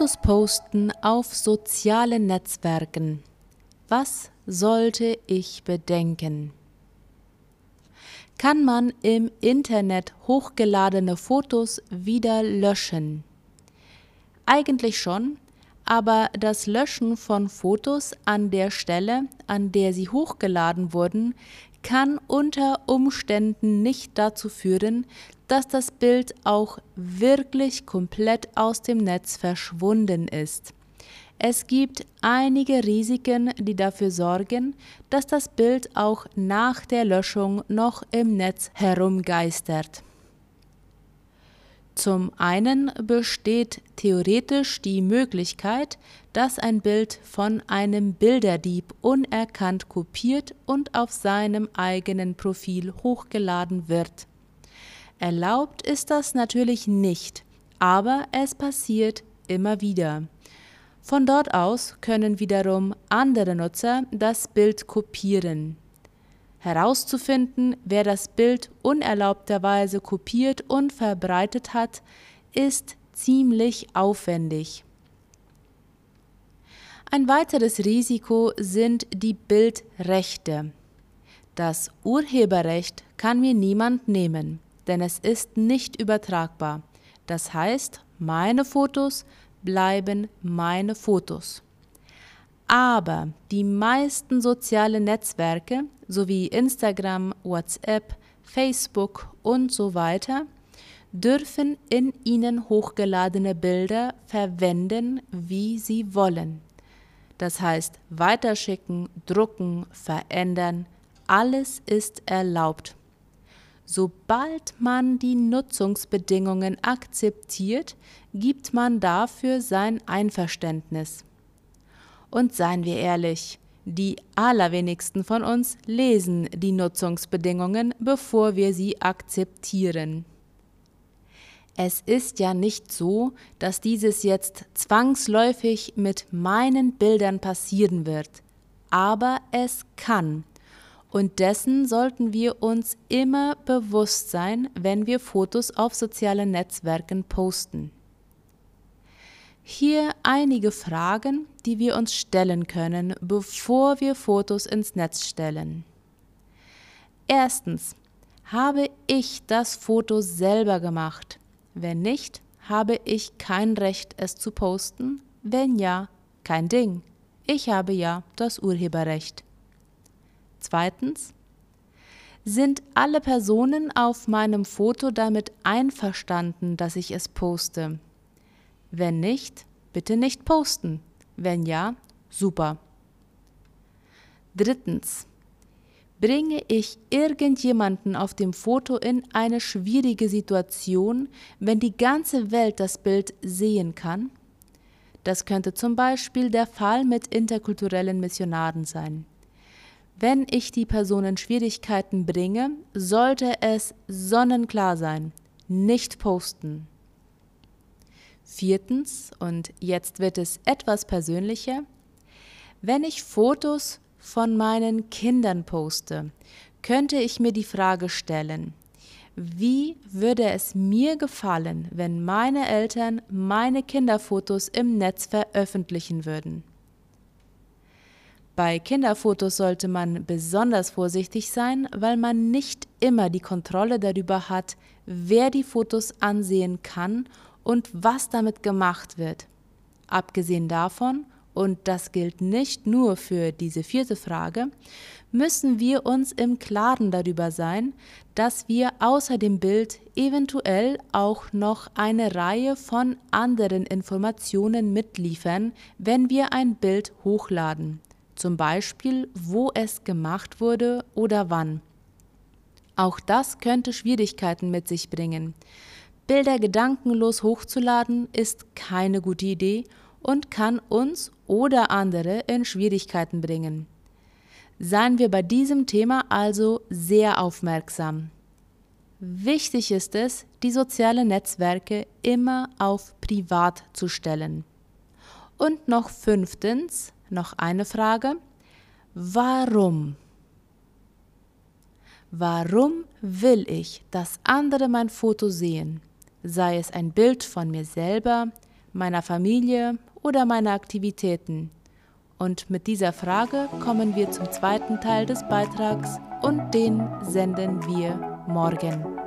Fotos posten auf sozialen Netzwerken. Was sollte ich bedenken? Kann man im Internet hochgeladene Fotos wieder löschen? Eigentlich schon, aber das Löschen von Fotos an der Stelle, an der sie hochgeladen wurden, kann unter Umständen nicht dazu führen, dass das Bild auch wirklich komplett aus dem Netz verschwunden ist. Es gibt einige Risiken, die dafür sorgen, dass das Bild auch nach der Löschung noch im Netz herumgeistert. Zum einen besteht theoretisch die Möglichkeit, dass ein Bild von einem Bilderdieb unerkannt kopiert und auf seinem eigenen Profil hochgeladen wird. Erlaubt ist das natürlich nicht, aber es passiert immer wieder. Von dort aus können wiederum andere Nutzer das Bild kopieren. Herauszufinden, wer das Bild unerlaubterweise kopiert und verbreitet hat, ist ziemlich aufwendig. Ein weiteres Risiko sind die Bildrechte. Das Urheberrecht kann mir niemand nehmen, denn es ist nicht übertragbar. Das heißt, meine Fotos bleiben meine Fotos. Aber die meisten sozialen Netzwerke sowie Instagram, WhatsApp, Facebook und so weiter dürfen in ihnen hochgeladene Bilder verwenden, wie sie wollen. Das heißt, weiterschicken, drucken, verändern, alles ist erlaubt. Sobald man die Nutzungsbedingungen akzeptiert, gibt man dafür sein Einverständnis. Und seien wir ehrlich, die allerwenigsten von uns lesen die Nutzungsbedingungen, bevor wir sie akzeptieren. Es ist ja nicht so, dass dieses jetzt zwangsläufig mit meinen Bildern passieren wird, aber es kann. Und dessen sollten wir uns immer bewusst sein, wenn wir Fotos auf sozialen Netzwerken posten. Hier einige Fragen, die wir uns stellen können, bevor wir Fotos ins Netz stellen. Erstens, habe ich das Foto selber gemacht? Wenn nicht, habe ich kein Recht, es zu posten? Wenn ja, kein Ding. Ich habe ja das Urheberrecht. Zweitens, sind alle Personen auf meinem Foto damit einverstanden, dass ich es poste? Wenn nicht, bitte nicht posten. Wenn ja, super. Drittens. Bringe ich irgendjemanden auf dem Foto in eine schwierige Situation, wenn die ganze Welt das Bild sehen kann? Das könnte zum Beispiel der Fall mit interkulturellen Missionaren sein. Wenn ich die Person in Schwierigkeiten bringe, sollte es sonnenklar sein. Nicht posten. Viertens, und jetzt wird es etwas persönlicher, wenn ich Fotos von meinen Kindern poste, könnte ich mir die Frage stellen, wie würde es mir gefallen, wenn meine Eltern meine Kinderfotos im Netz veröffentlichen würden? Bei Kinderfotos sollte man besonders vorsichtig sein, weil man nicht immer die Kontrolle darüber hat, wer die Fotos ansehen kann und was damit gemacht wird. Abgesehen davon, und das gilt nicht nur für diese vierte Frage, müssen wir uns im Klaren darüber sein, dass wir außer dem Bild eventuell auch noch eine Reihe von anderen Informationen mitliefern, wenn wir ein Bild hochladen, zum Beispiel wo es gemacht wurde oder wann. Auch das könnte Schwierigkeiten mit sich bringen. Bilder gedankenlos hochzuladen ist keine gute Idee und kann uns oder andere in Schwierigkeiten bringen. Seien wir bei diesem Thema also sehr aufmerksam. Wichtig ist es, die sozialen Netzwerke immer auf privat zu stellen. Und noch fünftens, noch eine Frage. Warum? Warum will ich, dass andere mein Foto sehen? Sei es ein Bild von mir selber, meiner Familie oder meiner Aktivitäten? Und mit dieser Frage kommen wir zum zweiten Teil des Beitrags und den senden wir morgen.